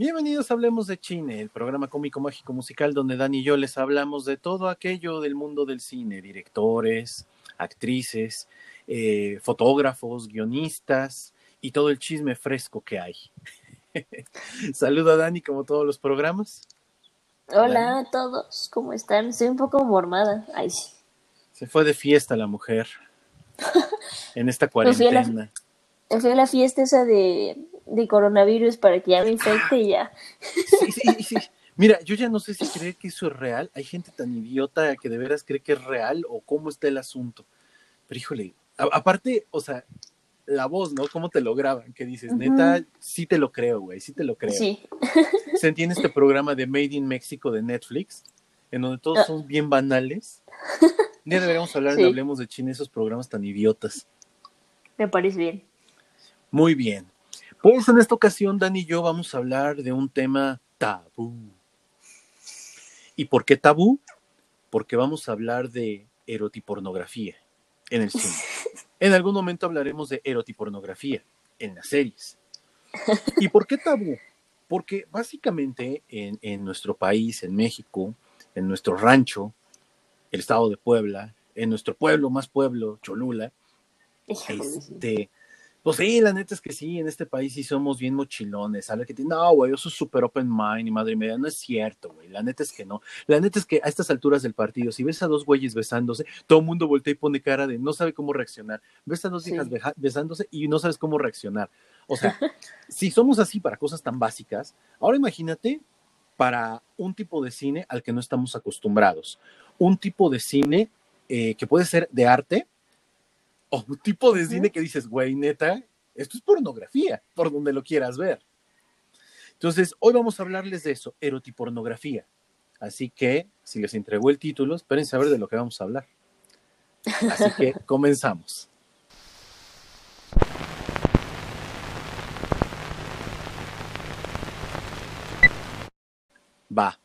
Bienvenidos a Hablemos de Cine, el programa cómico mágico musical donde Dani y yo les hablamos de todo aquello del mundo del cine, directores, actrices, eh, fotógrafos, guionistas y todo el chisme fresco que hay. Saludo a Dani como todos los programas. Hola a todos, ¿cómo están? Estoy un poco mormada. Ay. Se fue de fiesta la mujer en esta cuarentena. fui a la fiesta esa de de coronavirus para que ya me infecte y ya. Sí, sí, sí. Mira, yo ya no sé si creer que eso es real. Hay gente tan idiota que de veras cree que es real o cómo está el asunto. Pero híjole, aparte, o sea, la voz, ¿no? ¿Cómo te lo graban? Que dices, neta, sí te lo creo, güey, sí te lo creo. Sí. Se entiende este programa de Made in Mexico de Netflix, en donde todos ah. son bien banales. Un día deberíamos hablar de Hablemos de China, esos programas tan idiotas. Me parece bien. Muy bien. Pues en esta ocasión, Dani y yo vamos a hablar de un tema tabú. ¿Y por qué tabú? Porque vamos a hablar de erotipornografía en el cine. En algún momento hablaremos de erotipornografía en las series. ¿Y por qué tabú? Porque básicamente en, en nuestro país, en México, en nuestro rancho, el estado de Puebla, en nuestro pueblo, más pueblo, Cholula, este, pues sí, la neta es que sí, en este país sí somos bien mochilones. Sale que no, güey, yo soy súper open mind y madre mía, no es cierto, güey. La neta es que no. La neta es que a estas alturas del partido, si ves a dos güeyes besándose, todo el mundo voltea y pone cara de no sabe cómo reaccionar. Ves a dos hijas besándose y no sabes cómo reaccionar. O sea, si somos así para cosas tan básicas, ahora imagínate para un tipo de cine al que no estamos acostumbrados. Un tipo de cine eh, que puede ser de arte, o un tipo de cine que dices, güey, neta, esto es pornografía, por donde lo quieras ver. Entonces, hoy vamos a hablarles de eso, erotipornografía. Así que, si les entregó el título, esperen saber de lo que vamos a hablar. Así que comenzamos. Va.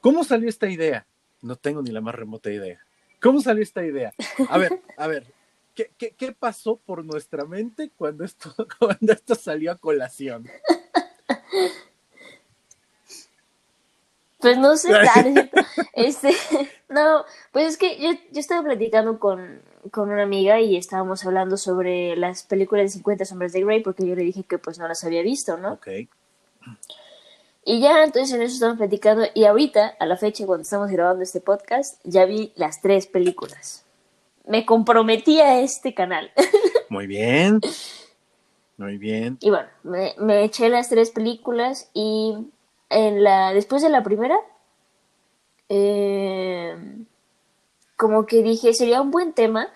¿Cómo salió esta idea? No tengo ni la más remota idea. ¿Cómo salió esta idea? A ver, a ver, ¿Qué, pasó por nuestra mente cuando esto, cuando esto salió a colación? Pues no sé, este, no, pues es que yo, yo estaba platicando con, con, una amiga y estábamos hablando sobre las películas de 50 sombras de Grey porque yo le dije que pues no las había visto, ¿no? Ok. Y ya entonces en eso estamos platicando y ahorita, a la fecha cuando estamos grabando este podcast, ya vi las tres películas me comprometí a este canal. Muy bien. Muy bien. Y bueno, me, eché las tres películas y en la después de la primera, eh, como que dije, sería un buen tema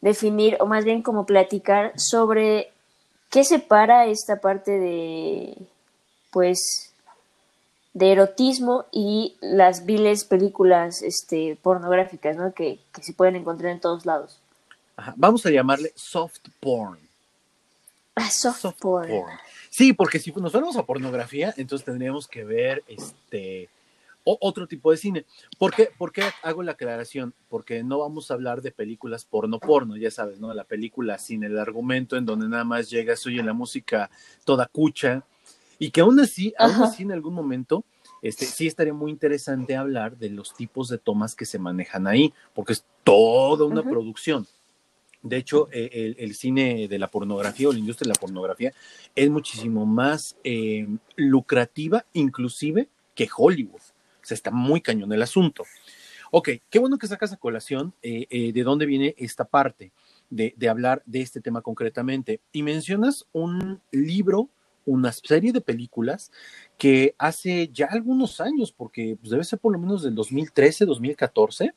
definir, o más bien como platicar sobre qué separa esta parte de, pues, de erotismo y las viles películas este, pornográficas, ¿no? Que, se pueden encontrar en todos lados. Vamos a llamarle soft porn. Ah, soft, porn. Sí, porque si nos fuéramos a pornografía, entonces tendríamos que ver este otro tipo de cine. ¿Por qué, ¿Por qué hago la aclaración? Porque no vamos a hablar de películas porno porno, ya sabes, ¿no? La película sin el argumento en donde nada más llega, se oye la música toda cucha, y que aún así, aún así en algún momento, este, sí estaría muy interesante hablar de los tipos de tomas que se manejan ahí, porque es toda una producción. De hecho, e, el, cine de la pornografía o la industria de la pornografía es muchísimo más eh, lucrativa, inclusive, que Hollywood. O sea, está muy cañón el asunto. Ok, qué bueno que sacas a colación eh, eh, de dónde viene esta parte de, de, hablar de este tema concretamente. Y mencionas un libro una serie de películas que hace ya algunos años, porque pues, debe ser por lo menos del 2013, 2014,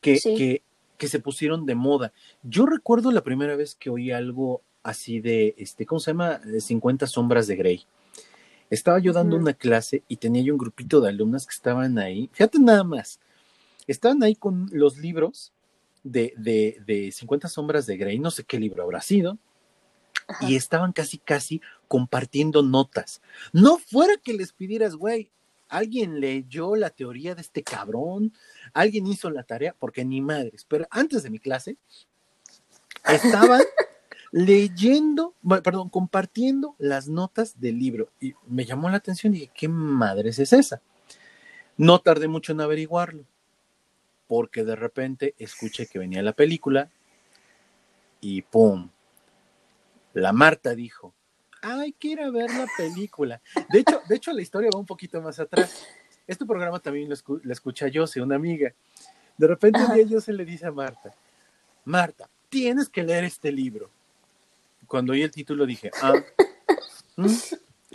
que, que, que, se pusieron de moda. Yo recuerdo la primera vez que oí algo así de, este, ¿cómo se llama? De 50 sombras de Grey. Estaba yo dando una clase y tenía yo un grupito de alumnas que estaban ahí, fíjate nada más, estaban ahí con los libros de, de, de 50 sombras de Grey, no sé qué libro habrá sido, y estaban casi, casi compartiendo notas. No fuera que les pidieras, güey, alguien leyó la teoría de este cabrón, alguien hizo la tarea, porque ni madres, pero antes de mi clase estaban leyendo, perdón, compartiendo las notas del libro. Y me llamó la atención y dije, ¿qué madres es esa? No tardé mucho en averiguarlo, porque de repente escuché que venía la película y ¡pum! La Marta dijo, hay que ir a ver la película. De hecho, de hecho la historia va un poquito más atrás. Este programa también lo, escucha Jose, una amiga. De repente un día Jose le dice a Marta, Marta, tienes que leer este libro. Cuando oí el título dije, ah,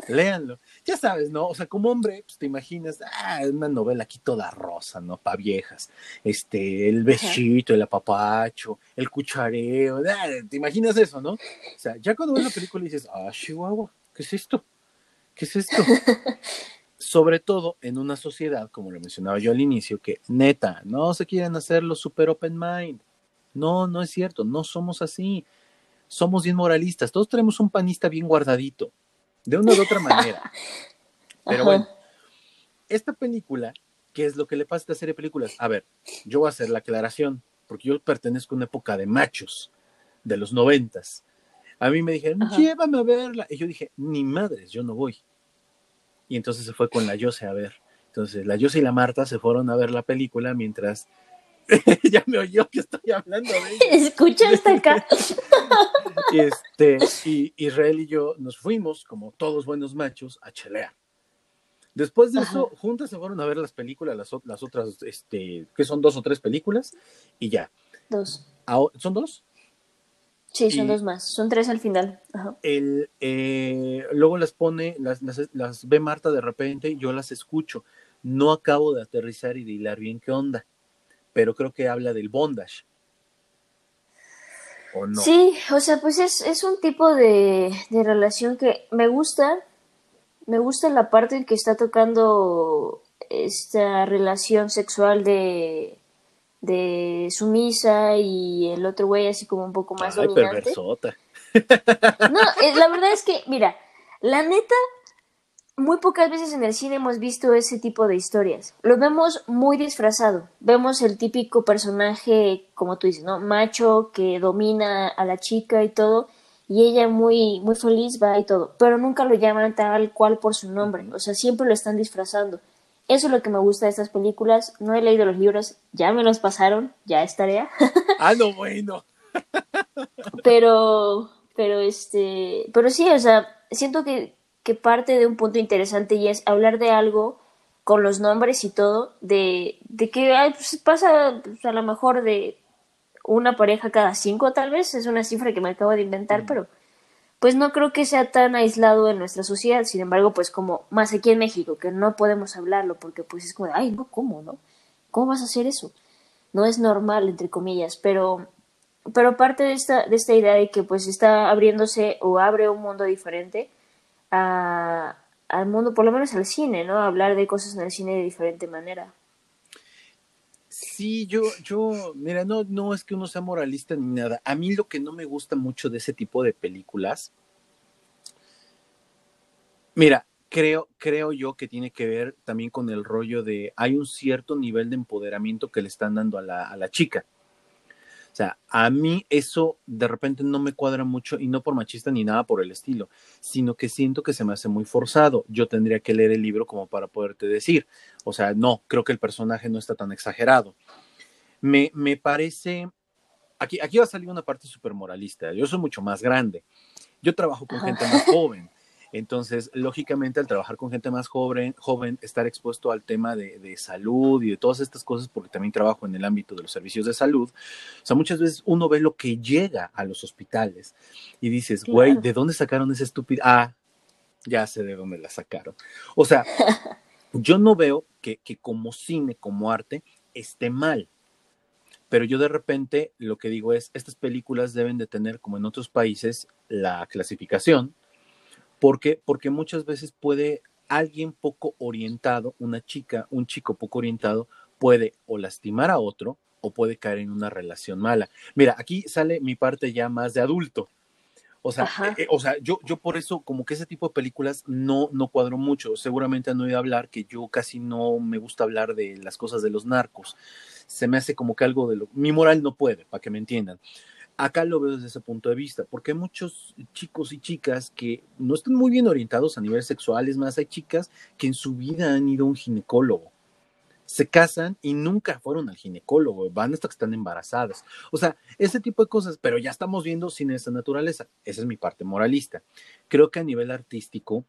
léanlo. Ya sabes, ¿no? O sea, como hombre, pues te imaginas, ah, una novela aquí toda rosa, ¿no? Pa' viejas. Este, el besito, el apapacho, el cuchareo, ah, te imaginas eso, ¿no? O sea, ya cuando ves la película dices, ah, Chihuahua, ¿qué es esto? ¿Qué es esto? Sobre todo en una sociedad, como lo mencionaba yo al inicio, que neta, no se quieren hacer los super open mind. No, no es cierto, no somos así. Somos bien moralistas, todos tenemos un panista bien guardadito de una u otra manera. Pero bueno, esta película, ¿qué es lo que le pasa a esta serie de películas? A ver, yo voy a hacer la aclaración, porque yo pertenezco a una época de machos, de los noventas. A mí me dijeron, llévame a verla. Y yo dije, ni madres, yo no voy. Y entonces se fue con la Yose a ver. Entonces la Yose y la Marta se fueron a ver la película mientras ya me oyó que estoy hablando de ella. Escucha hasta acá. este, y Israel y yo nos fuimos, como todos buenos machos, a chelear. Después de eso, juntas se fueron a ver las películas, las, las otras, este, que son dos o tres películas, y ya. Dos. ¿Son dos? Sí, son dos más. Son tres al final. El, eh, luego las pone, las, las, las, ve Marta de repente, yo las escucho. No acabo de aterrizar y de hilar bien qué onda pero creo que habla del bondage. ¿O no? Sí, o sea, pues es, es un tipo de, de, relación que me gusta. Me gusta la parte en que está tocando esta relación sexual de, de sumisa y el otro güey así como un poco más Ay, dominante. No, eh, la verdad es que, mira, la neta, muy pocas veces en el cine hemos visto ese tipo de historias. Lo vemos muy disfrazado. Vemos el típico personaje, como tú dices, ¿no? Macho que domina a la chica y todo. Y ella muy, muy feliz va y todo. Pero nunca lo llaman tal cual por su nombre. O sea, siempre lo están disfrazando. Eso es lo que me gusta de estas películas. No he leído los libros, ya me los pasaron, ya es tarea. ah, no, bueno. pero, pero este, pero sí, o sea, siento que que parte de un punto interesante y es hablar de algo con los nombres y todo, de, de que pues, pasa pues, a lo mejor de una pareja cada cinco tal vez, es una cifra que me acabo de inventar, pero pues no creo que sea tan aislado en nuestra sociedad, sin embargo, pues como más aquí en México, que no podemos hablarlo porque pues es como, ay, no, ¿cómo, no? ¿Cómo vas a hacer eso? No es normal, entre comillas, pero, pero parte de esta, de esta idea de que pues está abriéndose o abre un mundo diferente, a, al mundo, por lo menos al cine, ¿no? Hablar de cosas en el cine de diferente manera. Sí, yo, yo, mira, no, no es que uno sea moralista ni nada. A mí lo que no me gusta mucho de ese tipo de películas, mira, creo, creo yo que tiene que ver también con el rollo de hay un cierto nivel de empoderamiento que le están dando a la, a la chica. O sea, a mí eso de repente no me cuadra mucho y no por machista ni nada por el estilo, sino que siento que se me hace muy forzado. Yo tendría que leer el libro como para poderte decir. O sea, no, creo que el personaje no está tan exagerado. Me, me parece, aquí, aquí va a salir una parte súper moralista. Yo soy mucho más grande. Yo trabajo con gente más joven. Entonces, lógicamente, al trabajar con gente más joven, joven estar expuesto al tema de, salud y de todas estas cosas, porque también trabajo en el ámbito de los servicios de salud, o sea, muchas veces uno ve lo que llega a los hospitales y dices, güey, ¿de dónde sacaron esa estúpida? Ah, ya sé de dónde la sacaron. O sea, yo no veo que, que como cine, como arte, esté mal. Pero yo de repente lo que digo es, estas películas deben de tener, como en otros países, la clasificación, ¿Por qué? Porque muchas veces puede alguien poco orientado, una chica, un chico poco orientado, puede o lastimar a otro o puede caer en una relación mala. Mira, aquí sale mi parte ya más de adulto. O sea, eh, o sea, yo, yo por eso como que ese tipo de películas no, no cuadro mucho. Seguramente han oído hablar que yo casi no me gusta hablar de las cosas de los narcos. Se me hace como que algo de lo... Mi moral no puede, para que me entiendan acá lo veo desde ese punto de vista, porque hay muchos chicos y chicas que no están muy bien orientados a nivel sexual, es más, hay chicas que en su vida han ido a un ginecólogo, se casan y nunca fueron al ginecólogo, van hasta que están embarazadas. O sea, ese tipo de cosas, pero ya estamos viendo sin esa naturaleza. Esa es mi parte moralista. Creo que a nivel artístico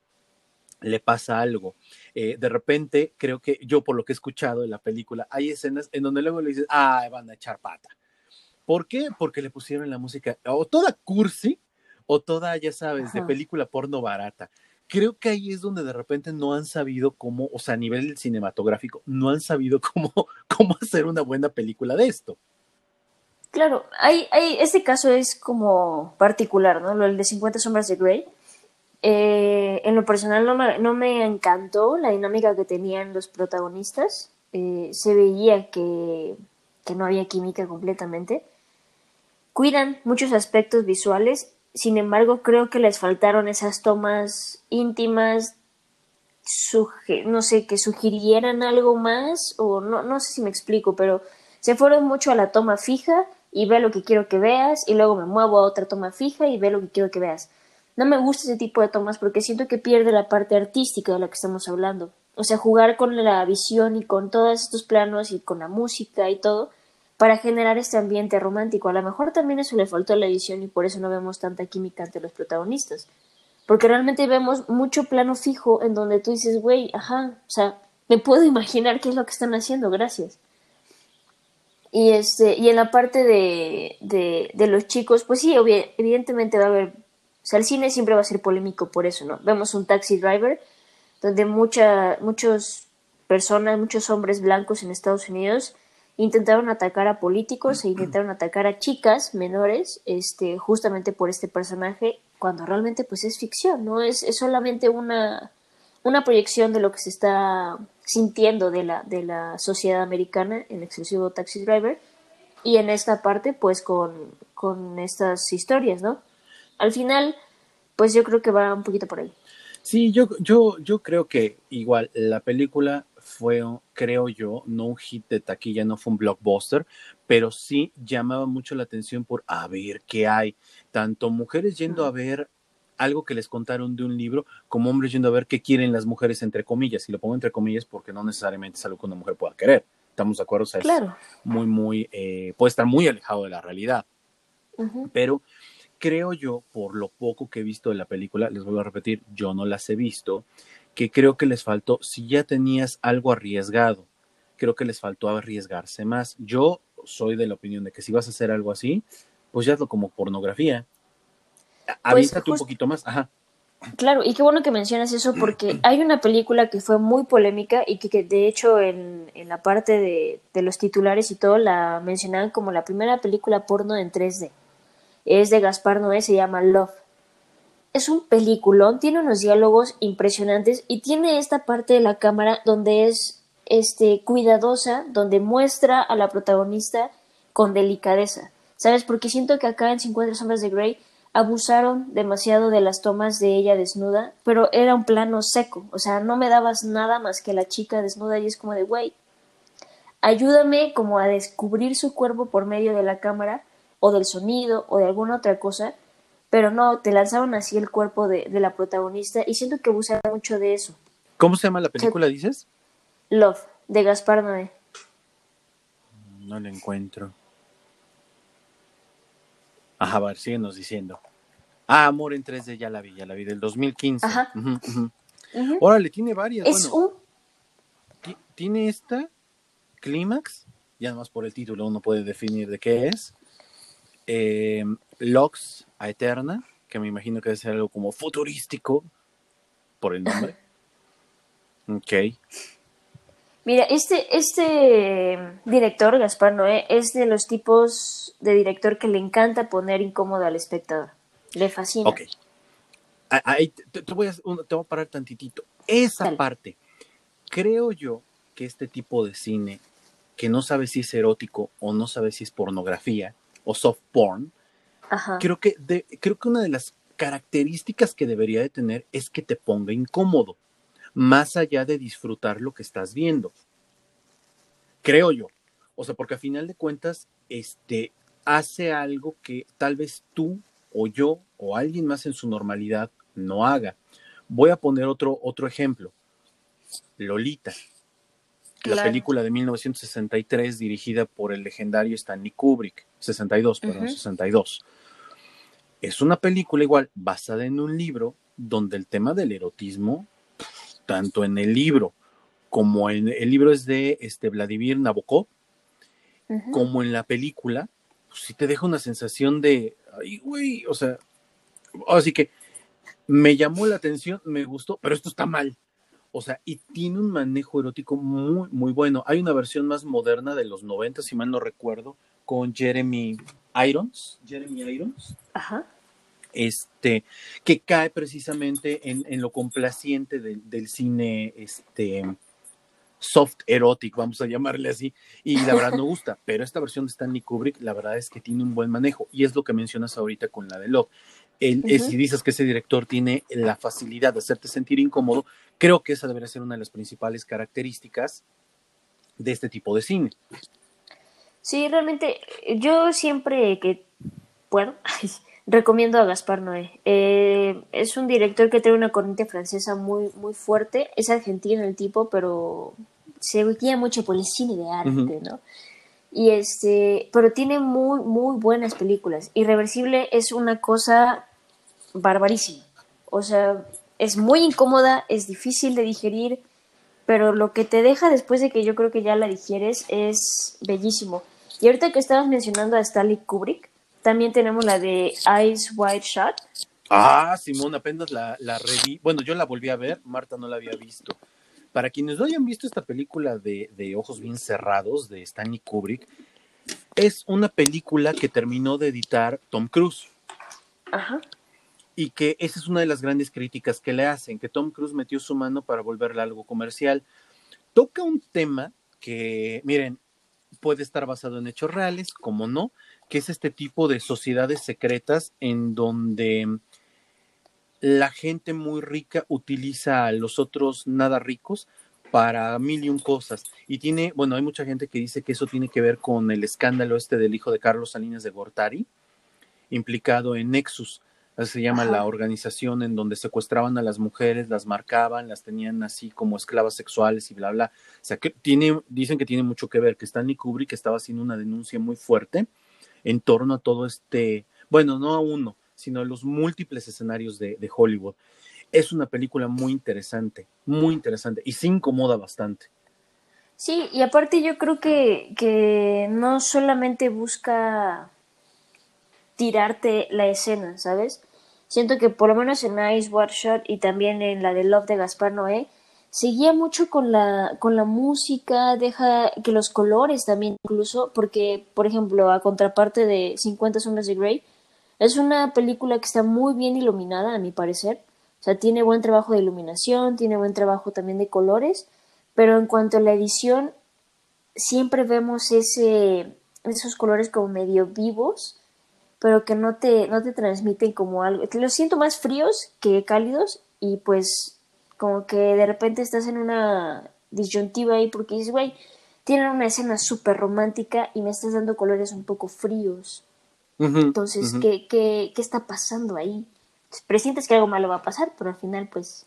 le pasa algo. Eh, de repente, creo que yo por lo que he escuchado en la película, hay escenas en donde luego le dices, ah, van a echar pata ¿Por qué? Porque le pusieron la música o toda cursi o toda, ya sabes, de película porno barata. Creo que ahí es donde de repente no han sabido cómo, o sea, a nivel cinematográfico, no han sabido cómo, cómo hacer una buena película de esto. Claro, hay, hay, este caso es como particular, ¿no? Lo el de 50 sombras de Grey. Eh, en lo personal no me, no me, encantó la dinámica que tenían los protagonistas. Eh, se veía que, que, no había química completamente cuidan muchos aspectos visuales, sin embargo creo que les faltaron esas tomas íntimas, no sé, que sugirieran algo más, o no, no sé si me explico, pero se fueron mucho a la toma fija y ve lo que quiero que veas, y luego me muevo a otra toma fija y ve lo que quiero que veas. No me gusta ese tipo de tomas porque siento que pierde la parte artística de la que estamos hablando. O sea, jugar con la visión y con todos estos planos y con la música y todo, para generar este ambiente romántico. A lo mejor también eso le faltó a la edición y por eso no vemos tanta química entre los protagonistas. Porque realmente vemos mucho plano fijo en donde tú dices, güey, ajá, o sea, me puedo imaginar qué es lo que están haciendo, gracias. Y, este, y en la parte de, de, los chicos, pues sí, evidentemente va a haber, o sea, el cine siempre va a ser polémico por eso, ¿no? Vemos un taxi driver donde mucha, muchos personas, muchos hombres blancos en Estados Unidos intentaron atacar a políticos e intentaron atacar a chicas menores, este, justamente por este personaje, cuando realmente pues es ficción, ¿no? Es, es solamente una, una proyección de lo que se está sintiendo de la, de la sociedad americana en exclusivo Taxi Driver y en esta parte pues con, con estas historias, ¿no? Al final pues yo creo que va un poquito por ahí. Sí, yo, yo, yo creo que igual la película fue, creo yo, no un hit de taquilla, no fue un blockbuster, pero sí llamaba mucho la atención por a ver qué hay. Tanto mujeres yendo a ver algo que les contaron de un libro, como hombres yendo a ver qué quieren las mujeres, entre comillas. Y lo pongo entre comillas porque no necesariamente es algo que una mujer pueda querer. ¿Estamos de acuerdo? O sea, claro. es muy, muy, eh, puede estar muy alejado de la realidad. Pero creo yo, por lo poco que he visto de la película, les vuelvo a repetir, yo no las he visto, que creo que les faltó, si ya tenías algo arriesgado, creo que les faltó arriesgarse más. Yo soy de la opinión de que si vas a hacer algo así, pues ya hazlo como pornografía. Pues Avísate un poquito más, ajá. Claro, y qué bueno que mencionas eso porque hay una película que fue muy polémica y que, de hecho en, en la parte de, de, los titulares y todo la mencionaban como la primera película porno en 3D. Es de Gaspar Noé, se llama Love es un peliculón, tiene unos diálogos impresionantes y tiene esta parte de la cámara donde es este cuidadosa, donde muestra a la protagonista con delicadeza. ¿Sabes? Porque siento que acá en 50 sombras de Grey abusaron demasiado de las tomas de ella desnuda, pero era un plano seco, o sea, no me dabas nada más que la chica desnuda y es como de, güey, ayúdame como a descubrir su cuerpo por medio de la cámara o del sonido o de alguna otra cosa pero no, te lanzaron así el cuerpo de, la protagonista y siento que abusaron mucho de eso. ¿Cómo se llama la película, dices? Love, de Gaspar Noé. No la encuentro. Ajá, a ver, síguenos diciendo. Ah, Amor en 3D, ya la vi, ya la vi, del 2015. Ajá. Órale, tiene varias. Es un... Tiene esta, Clímax, ya más por el título uno puede definir de qué es. Eh, Locks a Eterna, que me imagino que debe ser algo como futurístico por el nombre. ok. Mira, este, este director, Gaspar Noé, es de los tipos de director que le encanta poner incómodo al espectador. Le fascina. Ok. Ahí te, voy a, te, voy a, parar tantitito. Esa parte, creo yo que este tipo de cine, que no sabe si es erótico o no sabe si es pornografía o soft porn, Creo, que creo que una de las características que debería de tener es que te ponga incómodo, más allá de disfrutar lo que estás viendo. Creo yo. O sea, porque a final de cuentas, este, hace algo que tal vez tú o yo o alguien más en su normalidad no haga. Voy a poner otro, otro ejemplo. Lolita, la película de 1963 dirigida por el legendario Stanley Kubrick, 62, perdón, 62. Es una película igual basada en un libro donde el tema del erotismo, tanto en el libro como en el libro es de este Vladimir Nabokov, como en la película, pues sí te deja una sensación de, ay, güey, o sea, así que me llamó la atención, me gustó, pero esto está mal. O sea, y tiene un manejo erótico muy, muy bueno. Hay una versión más moderna de los 90, si mal no recuerdo, con Jeremy Irons. Jeremy Irons. Ajá. Este, que cae precisamente en, en lo complaciente del cine, este, soft erotic, vamos a llamarle así, y la verdad no gusta, pero esta versión de Stanley Kubrick, la verdad es que tiene un buen manejo, y es lo que mencionas ahorita con la de Love. El, Si dices que ese director tiene la facilidad de hacerte sentir incómodo, creo que esa debería ser una de las principales características de este tipo de cine. Sí, realmente, yo siempre que puedo, recomiendo a Gaspar Noé. Eh, es un director que tiene una corriente francesa muy, muy fuerte. Es argentino el tipo, pero se guía mucho por el cine de arte, ¿no? Y este, pero tiene muy, muy buenas películas. Irreversible es una cosa barbarísima. O sea, es muy incómoda, es difícil de digerir, pero lo que te deja después de que yo creo que ya la digieres es bellísimo. Y ahorita que estabas mencionando a Stanley Kubrick, también tenemos la de Eyes Wide Shut. Ah, Simón, apenas la, la reví. Bueno, yo la volví a ver, Marta no la había visto. Para quienes no hayan visto esta película de, de Ojos Bien Cerrados de Stanley Kubrick, es una película que terminó de editar Tom Cruise. Ajá. Y que esa es una de las grandes críticas que le hacen, que Tom Cruise metió su mano para volverla algo comercial. Toca un tema que, miren, puede estar basado en hechos reales, como no, que es este tipo de sociedades secretas en donde la gente muy rica utiliza a los otros nada ricos para mil y un cosas. Y tiene, bueno, hay mucha gente que dice que eso tiene que ver con el escándalo este del hijo de Carlos Salinas de Gortari, implicado en Nexus. Así se llama la organización en donde secuestraban a las mujeres, las marcaban, las tenían así como esclavas sexuales y bla, bla. O sea, que tiene, dicen que tiene mucho que ver, que Stanley Kubrick estaba haciendo una denuncia muy fuerte en torno a todo este, bueno, no a uno, sino a los múltiples escenarios de, Hollywood. Es una película muy interesante, muy interesante y se incomoda bastante. Sí, y aparte yo creo que, que no solamente busca tirarte la escena, ¿sabes? Siento que por lo menos en Ice Watch Shot y también en la de Love de Gaspar Noé, seguía mucho con la, con la música, deja que los colores también incluso, porque, por ejemplo, a contraparte de 50 sombras de Grey, es una película que está muy bien iluminada, a mi parecer. O sea, tiene buen trabajo de iluminación, tiene buen trabajo también de colores, pero en cuanto a la edición, siempre vemos ese, esos colores como medio vivos, pero que no te, no te transmiten como algo. Los siento más fríos que cálidos y pues como que de repente estás en una disyuntiva ahí porque dices, güey, tienen una escena súper romántica y me estás dando colores un poco fríos. Entonces, ¿qué, qué, qué está pasando ahí? Presientes que algo malo va a pasar, pero al final, pues,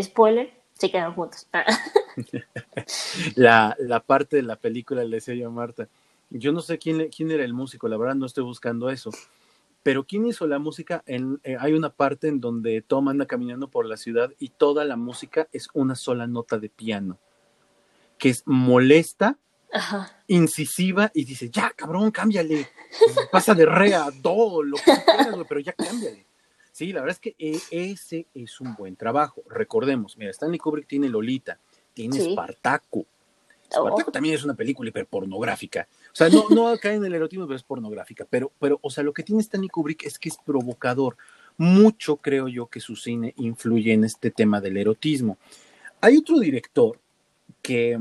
spoiler, se quedan juntos. la, la parte de la película le decía yo a Marta, yo no sé quién, quién era el músico, la verdad no estoy buscando eso, pero ¿quién hizo la música? En, eh, hay una parte en donde Tom anda caminando por la ciudad y toda la música es una sola nota de piano, que es molesta, incisiva y dice, ya, cabrón, cámbiale, pasa de re a do, lo que quieras, pero ya cámbiale. Sí, la verdad es que e, ese es un buen trabajo. Recordemos, mira, Stanley Kubrick tiene Lolita, tiene Espartaco, también es una película hiperpornográfica. O sea, no, no cae en el erotismo, pero es pornográfica. Pero, pero, o sea, lo que tiene Stanley Kubrick es que es provocador. Mucho creo yo que su cine influye en este tema del erotismo. Hay otro director que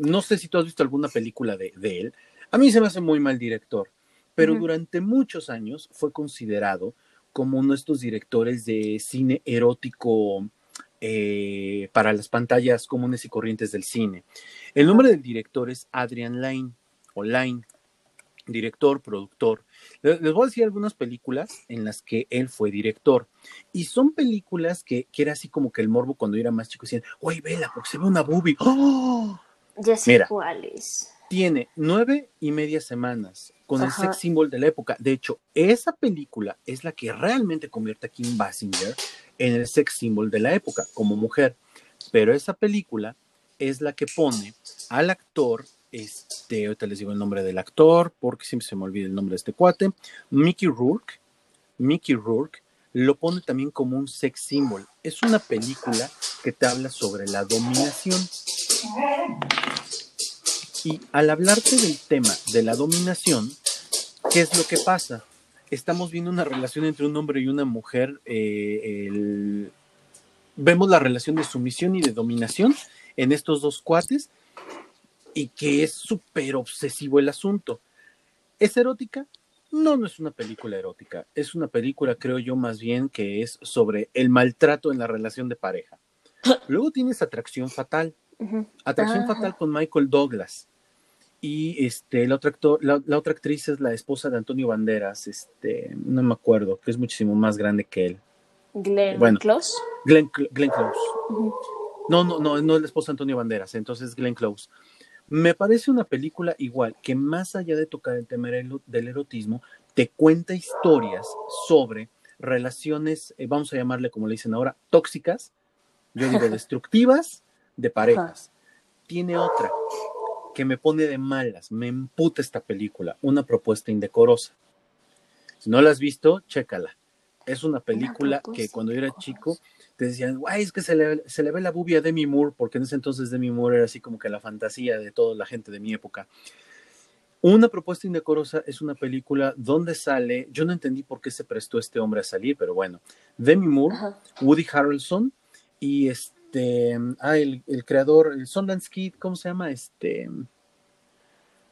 no sé si tú has visto alguna película de, él. A mí se me hace muy mal director, pero durante muchos años fue considerado como uno de estos directores de cine erótico eh, para las pantallas comunes y corrientes del cine. El nombre del director es Adrian Lyne o Line. director, productor. Les voy a decir algunas películas en las que él fue director. Y son películas que, que era así como que el morbo cuando yo era más chico decían, oye, vela, porque se ve una boobie. ¡Oh! Ya sé Mira. cuáles. Tiene nueve y media semanas con el sex symbol de la época. De hecho, esa película es la que realmente convierte a Kim Basinger en el sex symbol de la época como mujer. Pero esa película es la que pone al actor, este, ahorita les digo el nombre del actor, porque siempre se me olvida el nombre de este cuate, Mickey Rourke. Mickey Rourke lo pone también como un sex symbol. Es una película que te habla sobre la dominación. Y al hablarte del tema de la dominación, ¿qué es lo que pasa? Estamos viendo una relación entre un hombre y una mujer. eh, Vemos la relación de sumisión y de dominación en estos dos cuates y que es súper obsesivo el asunto. ¿Es erótica? No, no es una película erótica. Es una película, creo yo, más bien que es sobre el maltrato en la relación de pareja. Luego tienes Atracción Fatal. Atracción Ah. Fatal con Michael Douglas. Y este, el otro actor, la, la otra actriz es la esposa de Antonio Banderas, este, no me acuerdo, que es muchísimo más grande que él. Glenn Bueno. Close. Glenn, Glenn Close. Ujú. No, no, no, no es la esposa de Antonio Banderas, entonces Glenn Close. Me parece una película igual, que más allá de tocar el tema del erotismo, te cuenta historias sobre relaciones, eh, vamos a llamarle como le dicen ahora, tóxicas, yo digo destructivas, de parejas. Tiene otra que me pone de malas, me emputa esta película, una propuesta indecorosa. Si no la has visto, chécala. Es una película que cuando yo era chico te decían, guay, es que se le, se le ve la bubia a Demi Moore, porque en ese entonces Demi Moore era así como que la fantasía de toda la gente de mi época. Una propuesta indecorosa es una película donde sale, yo no entendí por qué se prestó este hombre a salir, pero bueno, Demi Moore, Ajá. Woody Harrelson y este, ah, el, el creador, el Sundance Kid, ¿cómo se llama? Este,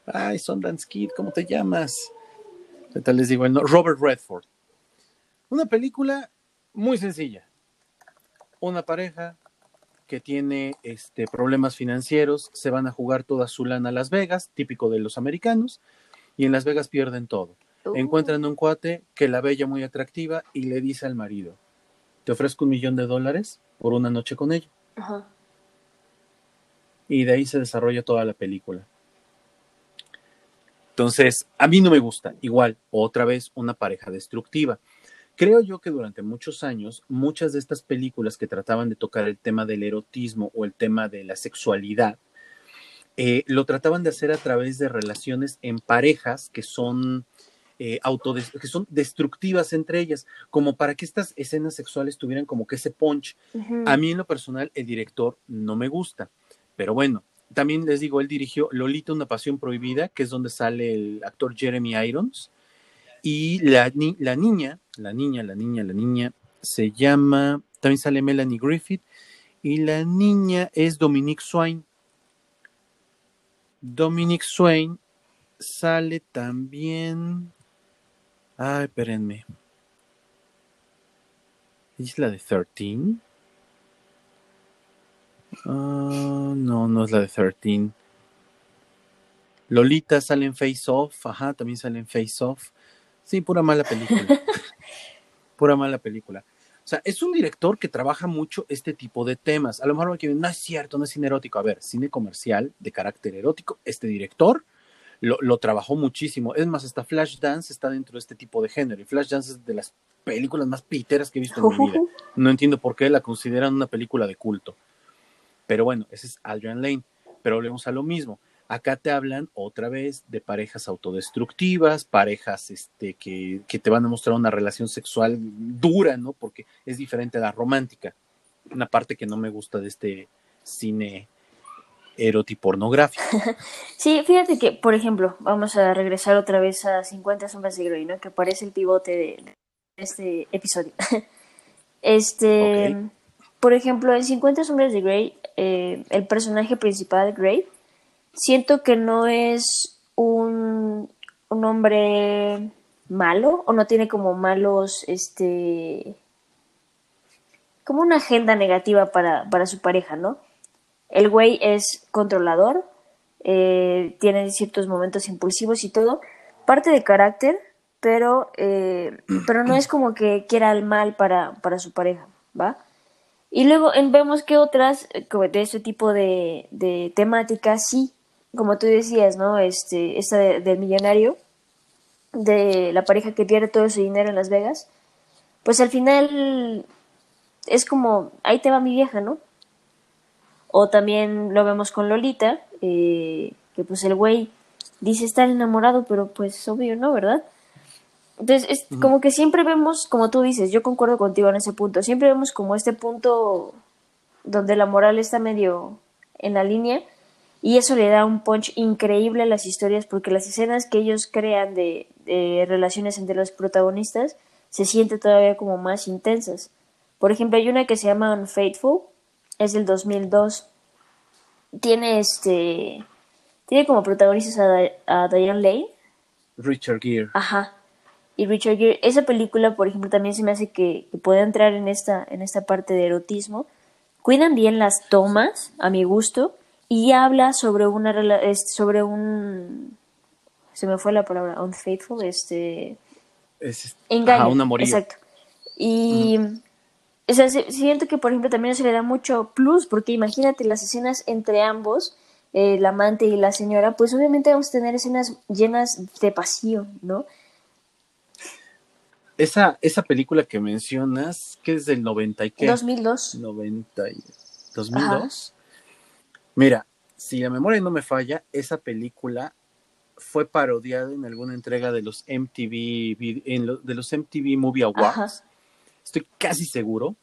ay, Sundance Kid, ¿cómo te llamas? Ahorita les digo el no- Robert Redford. Una película muy sencilla. Una pareja que tiene este, problemas financieros, se van a jugar toda su lana a Las Vegas, típico de los americanos, y en Las Vegas pierden todo. Uh, Encuentran un cuate que la bella muy atractiva y le dice al marido, te ofrezco un millón de dólares por una noche con ella. Ajá. Y de ahí se desarrolla toda la película. Entonces, a mí no me gusta. Igual, otra vez, una pareja destructiva. Creo yo que durante muchos años, muchas de estas películas que trataban de tocar el tema del erotismo o el tema de la sexualidad, eh, lo trataban de hacer a través de relaciones en parejas que son, eh, que son destructivas entre ellas, como para que estas escenas sexuales tuvieran como que ese punch. A mí en lo personal el director no me gusta, pero bueno, también les digo, él dirigió Lolita, una pasión prohibida, que es donde sale el actor Jeremy Irons, y la, ni- la niña, la niña, la niña, la niña, se llama, también sale Melanie Griffith, y la niña es Dominique Swain. Dominique Swain sale también, ay, espérenme, ¿es la de 13? Ah, no, no es la de 13. Lolita sale en Face Off, ajá, también sale en Face Off. Sí, pura mala película. pura mala película. O sea, es un director que trabaja mucho este tipo de temas. A lo mejor no es cierto, no es cine erótico. A ver, cine comercial de carácter erótico. Este director lo, lo trabajó muchísimo. Es más, hasta Flashdance está dentro de este tipo de género. Y Flashdance es de las películas más piteras que he visto en mi vida. No entiendo por qué la consideran una película de culto. Pero bueno, ese es Adrian Lane. Pero volvemos a lo mismo. Acá te hablan otra vez de parejas autodestructivas, parejas este, que, que te van a mostrar una relación sexual dura, ¿no? Porque es diferente a la romántica. Una parte que no me gusta de este cine erotipornográfico. Sí, fíjate que, por ejemplo, vamos a regresar otra vez a 50 sombras de Grey, ¿no? Que parece el pivote de, este episodio. Este, por ejemplo, en 50 sombras de Grey, eh, el personaje principal, Grey, siento que no es un, un hombre malo o no tiene como malos, este, como una agenda negativa para, para su pareja, ¿no? El güey es controlador, eh, tiene ciertos momentos impulsivos y todo, parte de carácter, pero, eh, pero no es como que quiera el mal para, para su pareja, ¿va? Y luego vemos que otras eh, de ese tipo de, de temáticas sí, como tú decías, ¿no? Este, esta del millonario, de la pareja que pierde todo su dinero en Las Vegas, pues al final es como, ahí te va mi vieja, ¿no? O también lo vemos con Lolita, eh, que pues el güey dice estar enamorado, pero pues obvio, ¿no? ¿Verdad? Entonces, es como que siempre vemos, como tú dices, yo concuerdo contigo en ese punto, siempre vemos como este punto donde la moral está medio en la línea y eso le da un punch increíble a las historias porque las escenas que ellos crean de, relaciones entre los protagonistas se sienten todavía como más intensas. Por ejemplo, hay una que se llama Unfaithful, es del 2002. Tiene este tiene como protagonistas a, a Diane Lane. Richard Gere. Ajá y Richard Gere. Esa película, por ejemplo, también se me hace que, puede entrar en esta, en esta parte de erotismo. Cuidan bien las tomas, a mi gusto, y habla sobre una sobre un se me fue la palabra unfaithful este es, engaño un exacto y siento que por ejemplo también se le da mucho plus porque imagínate las escenas entre ambos el amante y la señora pues obviamente vamos a tener escenas llenas de pasión no esa, esa película que mencionas, que es del 90 y qué? 2002. 90 y... 2002. Mira, si la memoria no me falla, esa película fue parodiada en alguna entrega de los MTV, en de los MTV Movie Awards. Estoy casi seguro.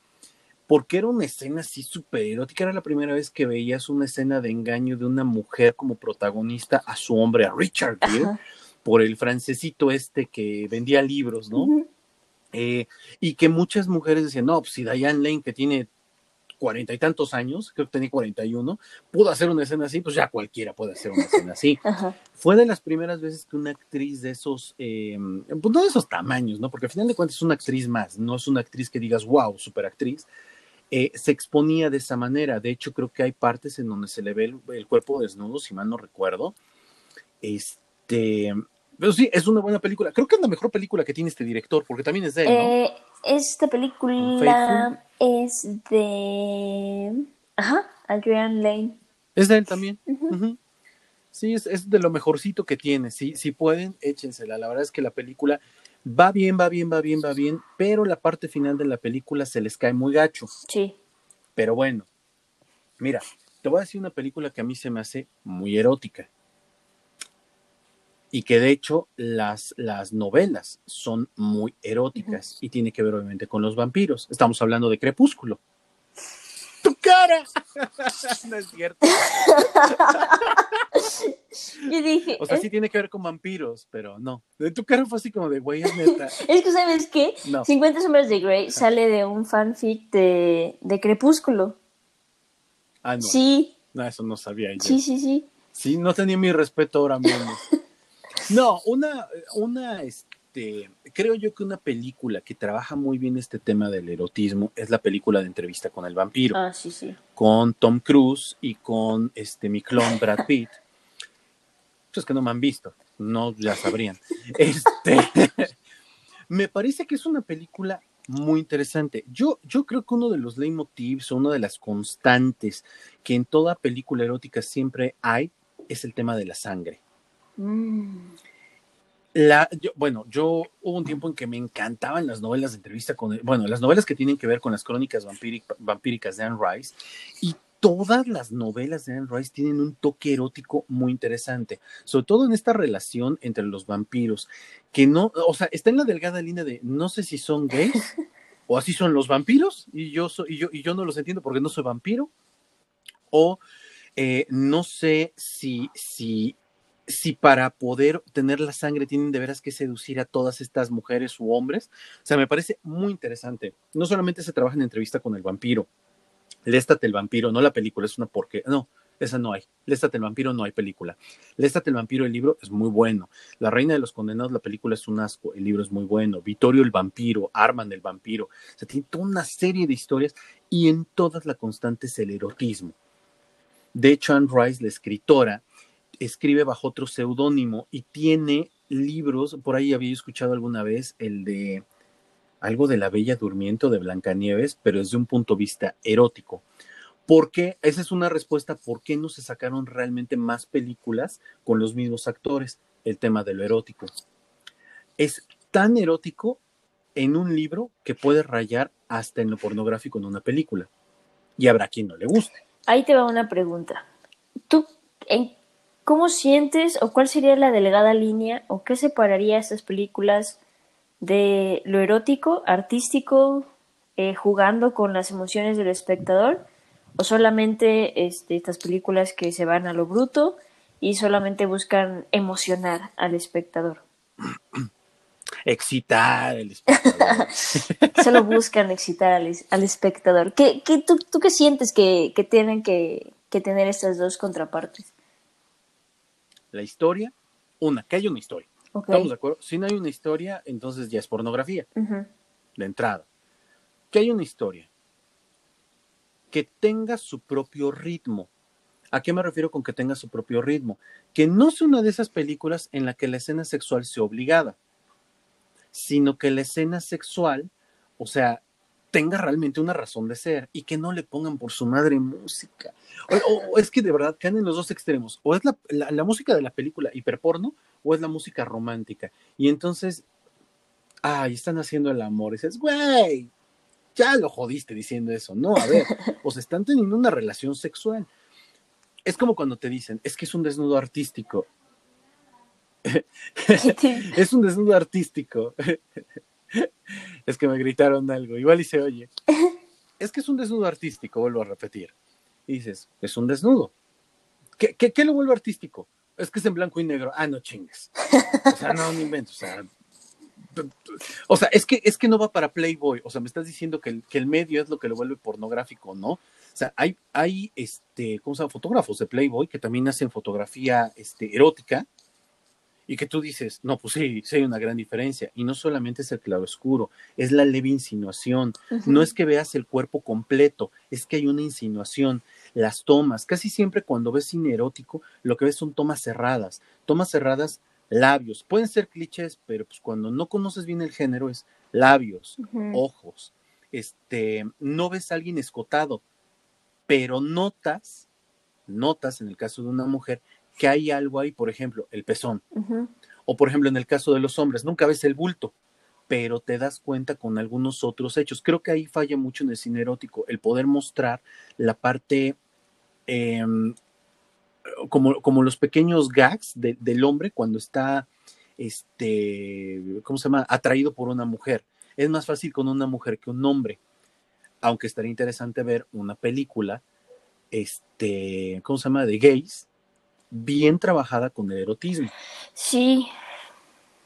Porque era una escena así súper erótica. Era la primera vez que veías una escena de engaño de una mujer como protagonista a su hombre, a Richard Gere, por el francesito este que vendía libros, ¿no? Eh, y que muchas mujeres decían, no, pues si Diane Lane, que tiene cuarenta y tantos años, creo que tenía cuarenta y uno, pudo hacer una escena así, pues ya cualquiera puede hacer una escena así. Fue de las primeras veces que una actriz de esos, eh, pues no de esos tamaños, ¿no? Porque al final de cuentas es una actriz más, no es una actriz que digas, wow, super actriz, eh, se exponía de esa manera. De hecho, creo que hay partes en donde se le ve el, el cuerpo desnudo, si mal no recuerdo. Este, pero sí, es una buena película. Creo que es la mejor película que tiene este director, porque también es de él, ¿no? Eh, esta película es de... Ajá, Adrian Lane. Es de él también. Sí, es, de lo mejorcito que tiene. Sí, si pueden, échensela. La verdad es que la película va bien, va bien, va bien, va bien, pero la parte final de la película se les cae muy gacho. Sí. Pero bueno, mira, te voy a decir una película que a mí se me hace muy erótica y que de hecho las, las novelas son muy eróticas y tiene que ver obviamente con los vampiros. Estamos hablando de Crepúsculo. ¡Tu cara! no es cierto. Yo dije. O sea, sí tiene que ver con vampiros, pero no. De tu cara fue así como de güey, es neta. es que, ¿sabes qué? 50 Sombras de Grey sale de un fanfic de, de Crepúsculo. Ah, no. Sí. No, eso no sabía yo. Sí, sí, sí. Sí, no tenía mi respeto ahora mismo. No, una, una, este, creo yo que una película que trabaja muy bien este tema del erotismo es la película de entrevista con el vampiro. Ah, sí, sí. Con Tom Cruise y con este mi clon Brad Pitt. Pues que no me han visto, no ya sabrían. Este, me parece que es una película muy interesante. Yo, yo creo que uno de los leitmotivs una de las constantes que en toda película erótica siempre hay es el tema de la sangre. Mm. Bueno, yo hubo un tiempo en que me encantaban las novelas de entrevista con, bueno, las novelas que tienen que ver con las crónicas vampíricas de Anne Rice y todas las novelas de Anne Rice tienen un toque erótico muy interesante, sobre todo en esta relación entre los vampiros, que no, o sea, está en la delgada línea de no sé si son gays o así son los vampiros y yo soy, yo, y yo no los entiendo porque no soy vampiro, o eh, no sé si, si si para poder tener la sangre tienen de veras que seducir a todas estas mujeres u hombres. O sea, me parece muy interesante. No solamente se trabaja en entrevista con el vampiro, Léstate el vampiro, no la película, es una porque no, esa no hay. Léstate el vampiro, no hay película. Léstate el vampiro, el libro es muy bueno. La reina de los condenados, la película es un asco, el libro es muy bueno. Vittorio el vampiro, Arman el vampiro. O sea, tiene toda una serie de historias y en todas la constante es el erotismo. De hecho, Anne Rice, la escritora, escribe bajo otro seudónimo y tiene libros, por ahí había escuchado alguna vez el de algo de la Bella Durmiente de Blancanieves, pero desde un punto de vista erótico. ¿Por qué? Esa es una respuesta, ¿por qué no se sacaron realmente más películas con los mismos actores? El tema de lo erótico. Es tan erótico en un libro que puede rayar hasta en lo pornográfico en una película. Y habrá quien no le guste. Ahí te va una pregunta. ¿Tú en cómo sientes o cuál sería la delegada línea o qué separaría estas películas de lo erótico, artístico, eh, jugando con las emociones del espectador, o solamente este, estas películas que se van a lo bruto y solamente buscan emocionar al espectador. Excitar al espectador. Solo buscan excitar al, espectador. ¿Qué, qué, tú, tú, qué sientes que, que tienen que, que, tener estas dos contrapartes? La historia, una, que hay una historia. ¿Estamos de acuerdo? Si no hay una historia, entonces ya es pornografía. De entrada. Que hay una historia. Que tenga su propio ritmo. ¿A qué me refiero con que tenga su propio ritmo? Que no sea una de esas películas en la que la escena sexual sea obligada, sino que la escena sexual, o sea, tenga realmente una razón de ser y que no le pongan por su madre música. O, es que de verdad caen en los dos extremos. O es la, la, música de la película hiperporno o es la música romántica. Y entonces, ay, están haciendo el amor. Y dices, güey, ya lo jodiste diciendo eso. No, a ver, o se están teniendo una relación sexual. Es como cuando te dicen, es que es un desnudo artístico. es un desnudo artístico. es que me gritaron algo, igual y se oye. Es que es un desnudo artístico, vuelvo a repetir. Y dices, es un desnudo. ¿Qué, qué, qué lo vuelvo artístico? Es que es en blanco y negro. Ah, no chingues. O sea, no, no invento. O sea, o sea, es que, es que no va para Playboy. O sea, me estás diciendo que el, que el medio es lo que lo vuelve pornográfico, ¿no? O sea, hay, hay este, ¿cómo se llama? Fotógrafos de Playboy que también hacen fotografía este, erótica y que tú dices, no, pues sí, sí hay una gran diferencia. Y no solamente es el claro oscuro, es la leve insinuación. No es que veas el cuerpo completo, es que hay una insinuación. Las tomas, casi siempre cuando ves cine erótico, lo que ves son tomas cerradas. Tomas cerradas, labios. Pueden ser clichés, pero pues cuando no conoces bien el género es labios, ojos. Este, no ves a alguien escotado, pero notas, notas en el caso de una mujer que hay algo ahí, por ejemplo, el pezón. O por ejemplo, en el caso de los hombres, nunca ves el bulto, pero te das cuenta con algunos otros hechos. Creo que ahí falla mucho en el cine erótico, el poder mostrar la parte, em, como, como, los pequeños gags del hombre cuando está, este, ¿cómo se llama?, atraído por una mujer. Es más fácil con una mujer que un hombre, aunque estaría interesante ver una película, este, ¿cómo se llama?, de gays, bien trabajada con el erotismo. Sí,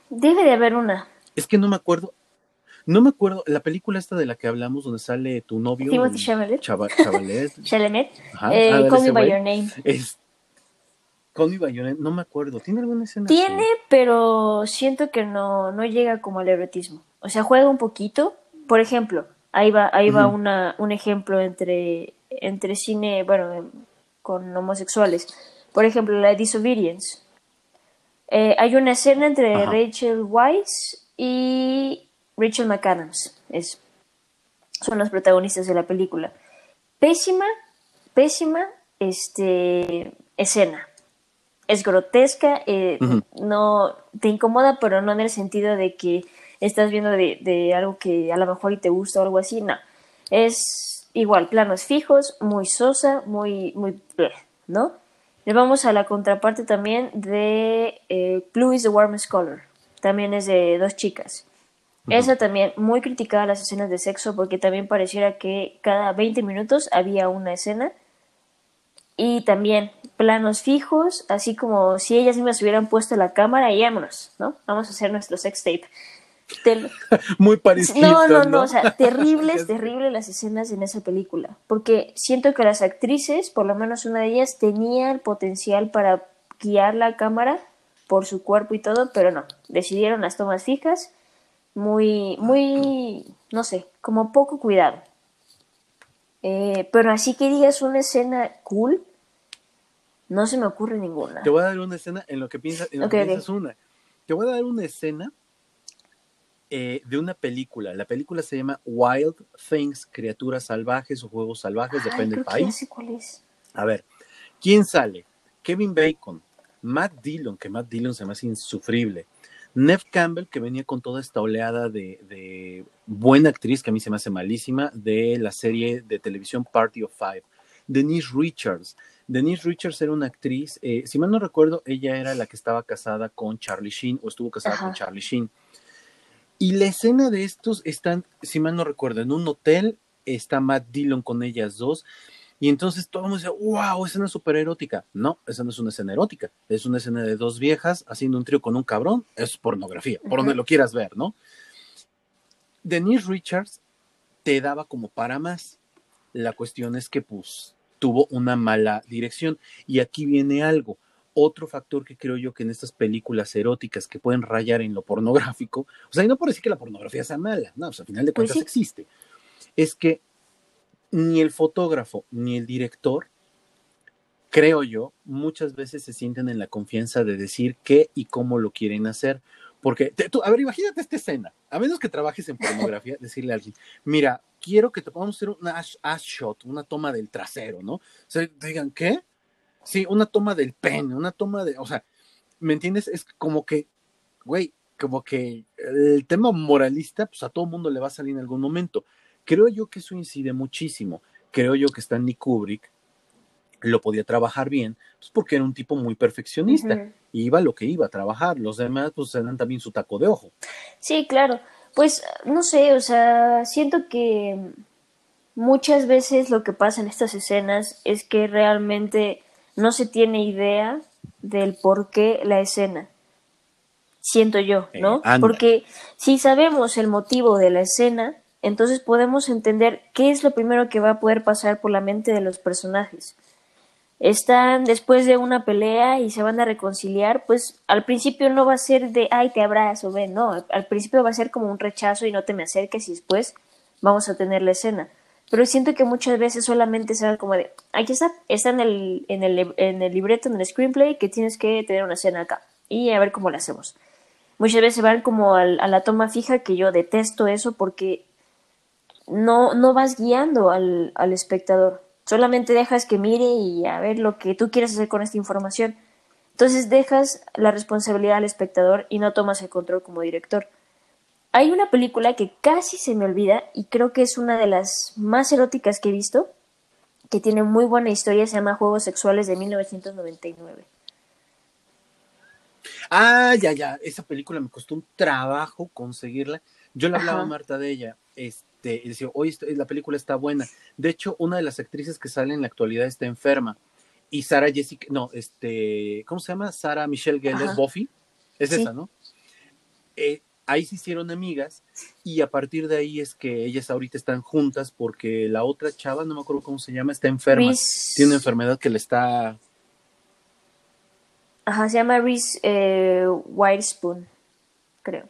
debe de haber una. Es que no me acuerdo, no me acuerdo, la película esta de la que hablamos, donde sale tu novio. Timothy Chalamet. Chalamet. Eh, Call Me By Your Name. Es, Call Me By Your Name, no me acuerdo. ¿Tiene alguna escena? Tiene, pero siento que no, no llega como al erotismo. O sea, juega un poquito. Por ejemplo, ahí va, ahí va una, un ejemplo entre, entre cine, bueno, con homosexuales por ejemplo, la Disobedience. Eh, hay una escena entre Rachel Weisz y Rachel McAdams. Es, son los protagonistas de la película. Pésima, pésima este, escena. Es grotesca, eh, no te incomoda, pero no en el sentido de que estás viendo de, algo que a lo mejor y te gusta o algo así. No. Es igual, planos fijos, muy sosa, muy, muy, ¿no? Le vamos a la contraparte también de eh, Blue is the Warmest Color. También es de dos chicas. Esa también muy criticada las escenas de sexo porque también pareciera que cada 20 minutos había una escena. Y también planos fijos, así como si ellas mismas hubieran puesto la cámara y vámonos, ¿no? Vamos a hacer nuestro sex tape. Muy parecido. No, no, no, o sea, terribles, terribles las escenas en esa película. Porque siento que las actrices, por lo menos una de ellas, tenía el potencial para guiar la cámara por su cuerpo y todo, pero no. Decidieron las tomas fijas, muy, muy, no sé, como poco cuidado. Eh, pero así que digas una escena cool, no se me ocurre ninguna. Te voy a dar una escena en lo que piensas, en lo que piensas una te voy a dar una escena eh, de una película. La película se llama Wild Things, Criaturas Salvajes o Juegos Salvajes, depende del país. cuál es. A ver, ¿quién sale? Kevin Bacon, Matt Dillon, que Matt Dillon se me hace insufrible. Nev Campbell, que venía con toda esta oleada de, buena actriz, que a mí se me hace malísima, de la serie de televisión Party of Five. Denise Richards. Denise Richards era una actriz, eh, si mal no recuerdo, ella era la que estaba casada con Charlie Sheen o estuvo casada con Charlie Sheen. Y la escena de estos están, si mal no recuerdo, en un hotel, está Matt Dillon con ellas dos. Y entonces todo el mundo dice, wow, escena súper erótica. No, esa no es una escena erótica. Es una escena de dos viejas haciendo un trío con un cabrón. Es pornografía, por donde lo quieras ver, ¿no? Denise Richards te daba como para más. La cuestión es que, pues, tuvo una mala dirección. Y aquí viene algo. Otro factor que creo yo que en estas películas eróticas que pueden rayar en lo pornográfico, o sea, y no por decir que la pornografía sea mala, no, pues al final de pues cuentas existe, es que ni el fotógrafo ni el director, creo yo, muchas veces se sienten en la confianza de decir qué y cómo lo quieren hacer. Porque, tú, a ver, imagínate esta escena, a menos que trabajes en pornografía, decirle a alguien, mira, quiero que te podamos hacer una ash, shot, una toma del trasero, ¿no? O sea, digan, ¿qué? Sí, una toma del pene, una toma de, o sea, ¿me entiendes? Es como que, güey, como que el tema moralista, pues a todo mundo le va a salir en algún momento. Creo yo que eso incide muchísimo. Creo yo que Stanley Kubrick lo podía trabajar bien, pues porque era un tipo muy perfeccionista. Iba a lo que iba a trabajar. Los demás, pues, eran también su taco de ojo. Sí, claro. Pues, no sé, o sea, siento que muchas veces lo que pasa en estas escenas es que realmente no se tiene idea del por qué la escena. Siento yo, ¿no? Eh, porque si sabemos el motivo de la escena, entonces podemos entender qué es lo primero que va a poder pasar por la mente de los personajes. Están después de una pelea y se van a reconciliar, pues al principio no va a ser de, ay, te abrazo, ven, no, al principio va a ser como un rechazo y no te me acerques y después vamos a tener la escena. Pero siento que muchas veces solamente se va como de, aquí está, está en el, en el, en el libreto, en el screenplay, que tienes que tener una escena acá y a ver cómo la hacemos. Muchas veces van como a la toma fija, que yo detesto eso porque no, no vas guiando al, al espectador, solamente dejas que mire y a ver lo que tú quieres hacer con esta información. Entonces dejas la responsabilidad al espectador y no tomas el control como director. Hay una película que casi se me olvida y creo que es una de las más eróticas que he visto, que tiene muy buena historia, se llama Juegos Sexuales de 1999. Ah, ya, ya, esa película me costó un trabajo conseguirla. Yo le hablaba a Marta de ella. Este, y decía, hoy la película está buena. De hecho, una de las actrices que sale en la actualidad está enferma. Y Sara Jessica, no, este, ¿cómo se llama? Sara Michelle Gellar, Buffy. Es esa, ¿no? Eh, ahí se hicieron amigas y a partir de ahí es que ellas ahorita están juntas porque la otra chava, no me acuerdo cómo se llama, está enferma. Tiene una enfermedad que le está... Ajá, se llama Reese eh, Witherspoon, creo.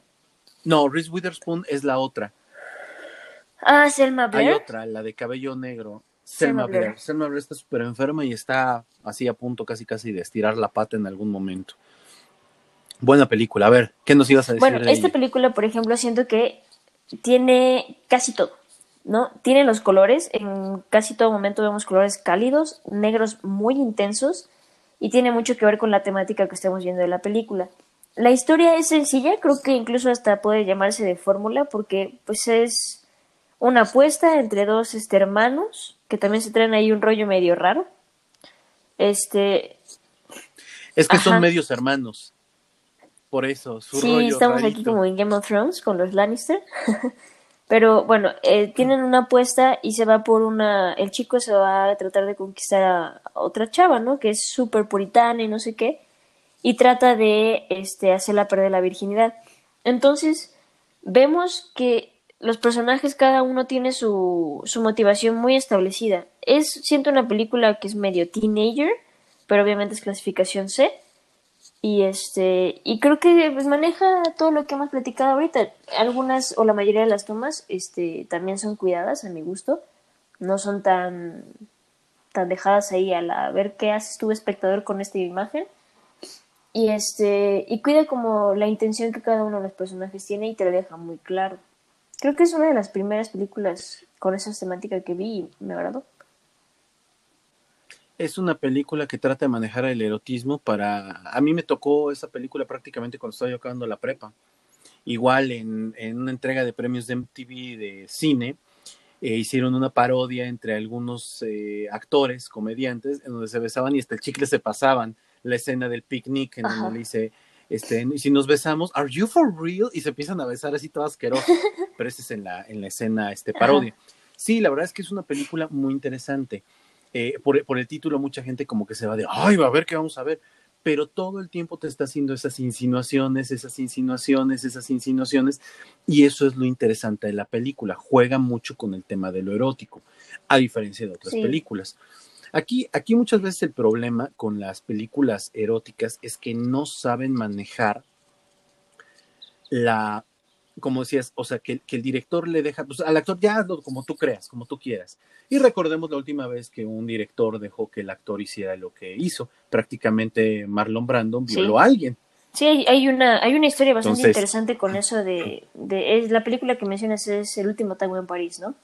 No, Reese Witherspoon es la otra. Ah, Selma Blair. Hay otra, la de cabello negro. Selma, Blair. Selma Blair está súper enferma y está así a punto casi casi de estirar la pata en algún momento. Buena película. A ver, ¿qué nos ibas a decir? Bueno, esta película, por ejemplo, siento que tiene casi todo, ¿no? Tiene los colores, en casi todo momento vemos colores cálidos, negros muy intensos, y tiene mucho que ver con la temática que estamos viendo de la película. La historia es sencilla, creo que incluso hasta puede llamarse de fórmula, porque pues es una apuesta entre dos este, hermanos, que también se traen ahí un rollo medio raro. Este. Es que son medios hermanos. Por eso, su Sí, estamos aquí como en Game of Thrones con los Lannister. Pero bueno, eh, tienen una apuesta y se va por una. El chico se va a tratar de conquistar a otra chava, ¿no? Que es súper puritana y no sé qué. Y trata de este, hacerla perder la virginidad. Entonces, vemos que los personajes cada uno tiene su, su motivación muy establecida. Es, siento una película que es medio teenager, pero obviamente es clasificación C. Y este, y creo que pues, maneja todo lo que hemos platicado ahorita. Algunas o la mayoría de las tomas, este, también son cuidadas a mi gusto. No son tan, tan dejadas ahí a ver qué haces tú espectador con esta imagen. y este y cuida como la intención que cada uno de los personajes tiene y te lo deja muy claro. Creo que es una de las primeras películas con esa temática que vi y me agradó. Es una película que trata de manejar el erotismo para... A mí me tocó esa película prácticamente cuando estaba yo acabando la prepa. Igual en, en una entrega de premios de MTV de cine, eh, hicieron una parodia entre algunos eh, actores, comediantes, en donde se besaban y hasta el chicle se pasaban la escena del picnic en donde le dice, este, y si nos besamos, ¿are you for real? Y se empiezan a besar así todo asqueroso. Pero ese es en la, en la escena este, parodia. Sí, la verdad es que es una película muy interesante. Eh, por, por, el título mucha gente como que se va de, ay, va a ver qué vamos a ver, pero todo el tiempo te está haciendo esas insinuaciones, esas insinuaciones, esas insinuaciones, y eso es lo interesante de la película, juega mucho con el tema de lo erótico, a diferencia de otras sí. películas. Aquí, aquí muchas veces el problema con las películas eróticas es que no saben manejar la, como decías, o sea, que, que el director le deja, pues al actor ya hazlo como tú creas, como tú quieras. Y recordemos la última vez que un director dejó que el actor hiciera lo que hizo. Prácticamente Marlon Brandon violó sí. a alguien. Sí, hay, una, hay una historia bastante Entonces, interesante con eso de, de, es la película que mencionas es El último tango en París, ¿no?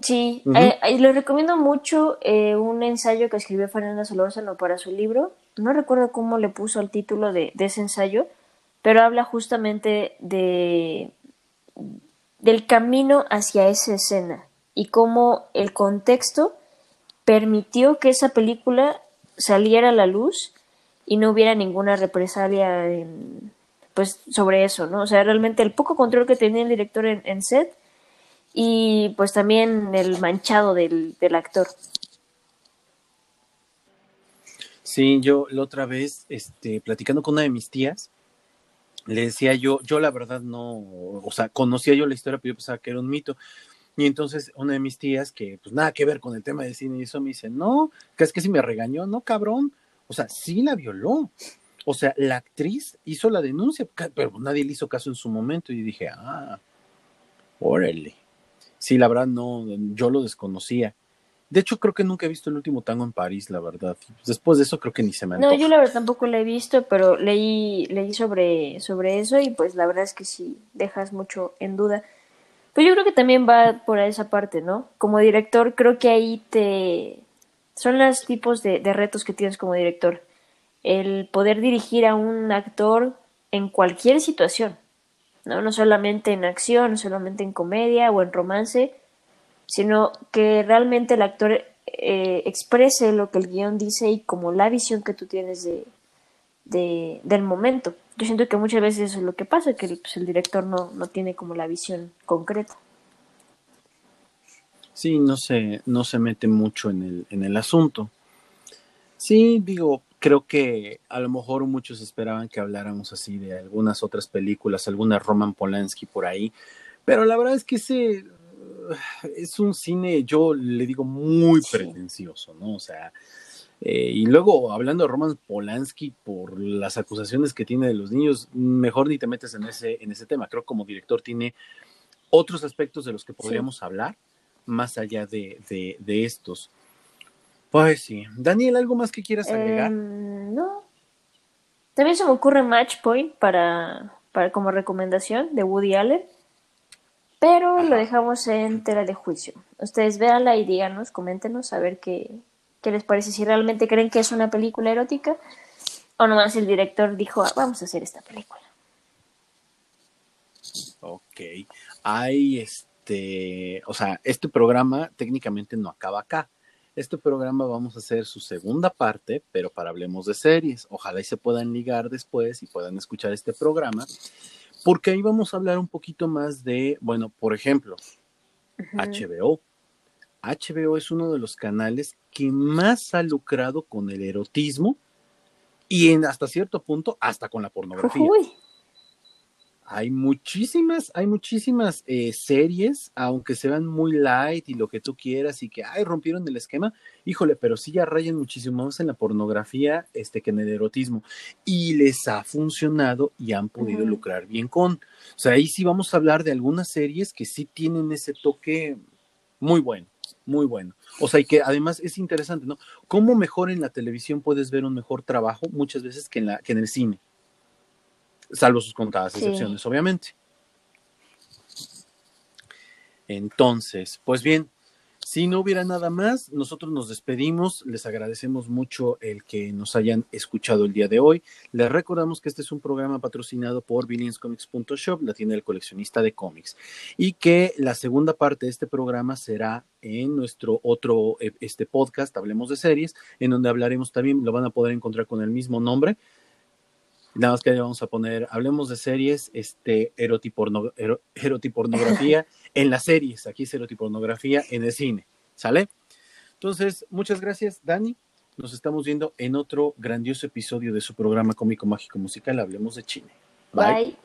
Sí, uh -huh. eh, le recomiendo mucho eh, un ensayo que escribió Fernanda Solórzano para su libro. No recuerdo cómo le puso el título de, de ese ensayo, pero habla justamente de del camino hacia esa escena y cómo el contexto permitió que esa película saliera a la luz y no hubiera ninguna represalia en, pues sobre eso, ¿no? O sea, realmente el poco control que tenía el director en, en set y pues también el manchado del, del, actor. Sí, yo la otra vez, este, platicando con una de mis tías, le decía yo, yo la verdad no, o sea, conocía yo la historia, pero yo pensaba que era un mito. Y entonces una de mis tías, que pues nada que ver con el tema de cine y eso, me dice, no, que es que si me regañó, no, cabrón. O sea, sí la violó. O sea, la actriz hizo la denuncia, pero nadie le hizo caso en su momento. Y dije, ah, órale. Sí, la verdad no, yo lo desconocía. De hecho, creo que nunca he visto el último tango en París, la verdad. Después de eso creo que ni se me antoja. No, yo la verdad tampoco la he visto, pero leí, leí sobre, sobre eso y pues la verdad es que sí, dejas mucho en duda. Pero yo creo que también va por esa parte, ¿no? Como director, creo que ahí te... Son los tipos de, de retos que tienes como director. El poder dirigir a un actor en cualquier situación, ¿no? No solamente en acción, no solamente en comedia o en romance, sino que realmente el actor eh, exprese lo que el guion dice y como la visión que tú tienes de, de, del momento. Yo siento que muchas veces eso es lo que pasa, que pues, el director no, no tiene como la visión concreta. Sí, no se, no se mete mucho en el, en el asunto. Sí, digo, creo que a lo mejor muchos esperaban que habláramos así de algunas otras películas, alguna Roman Polanski por ahí, pero la verdad es que ese es un cine, yo le digo, muy pretencioso, ¿no? O sea, eh, y luego hablando de Roman Polanski por las acusaciones que tiene de los niños, mejor ni te metes en ese, en ese tema. Creo que como director tiene otros aspectos de los que podríamos sí. hablar, más allá de, de, de, estos. Pues sí. Daniel, ¿algo más que quieras agregar? Eh, no. También se me ocurre Match Point para, para como recomendación de Woody Allen. Pero Ajá. lo dejamos en tela de juicio. Ustedes véanla y díganos, coméntenos a ver qué, qué les parece, si realmente creen que es una película erótica o nomás el director dijo, ah, vamos a hacer esta película. Ok. Hay este, o sea, este programa técnicamente no acaba acá. Este programa vamos a hacer su segunda parte, pero para hablemos de series. Ojalá y se puedan ligar después y puedan escuchar este programa porque ahí vamos a hablar un poquito más de, bueno, por ejemplo, uh -huh. HBO. HBO es uno de los canales que más ha lucrado con el erotismo y en hasta cierto punto hasta con la pornografía. Uy hay muchísimas, hay muchísimas eh, series, aunque se vean muy light y lo que tú quieras y que, ay, rompieron el esquema, híjole, pero sí ya rayan muchísimo más en la pornografía este, que en el erotismo. Y les ha funcionado y han podido uh -huh. lucrar bien con. O sea, ahí sí vamos a hablar de algunas series que sí tienen ese toque muy bueno. muy bueno. O sea, y que además es interesante, ¿no? ¿Cómo mejor en la televisión puedes ver un mejor trabajo muchas veces que en, la, que en el cine? Salvo sus contadas excepciones, obviamente. Entonces, pues bien, si no hubiera nada más, nosotros nos despedimos. Les agradecemos mucho el que nos hayan escuchado el día de hoy. Les recordamos que este es un programa patrocinado por billionscomics.shop, la tienda del coleccionista de cómics, y que la segunda parte de este programa será en nuestro otro eh, este podcast, Hablemos de Series, en donde hablaremos también, lo van a poder encontrar con el mismo nombre, Nada más que ahí vamos a poner, hablemos de series, este, erotiporno, erotipornografía en las series, aquí es erotipornografía en el cine, ¿sale? Entonces, muchas gracias, Dani. Nos estamos viendo en otro grandioso episodio de su programa cómico mágico musical, Hablemos de Chile. Bye.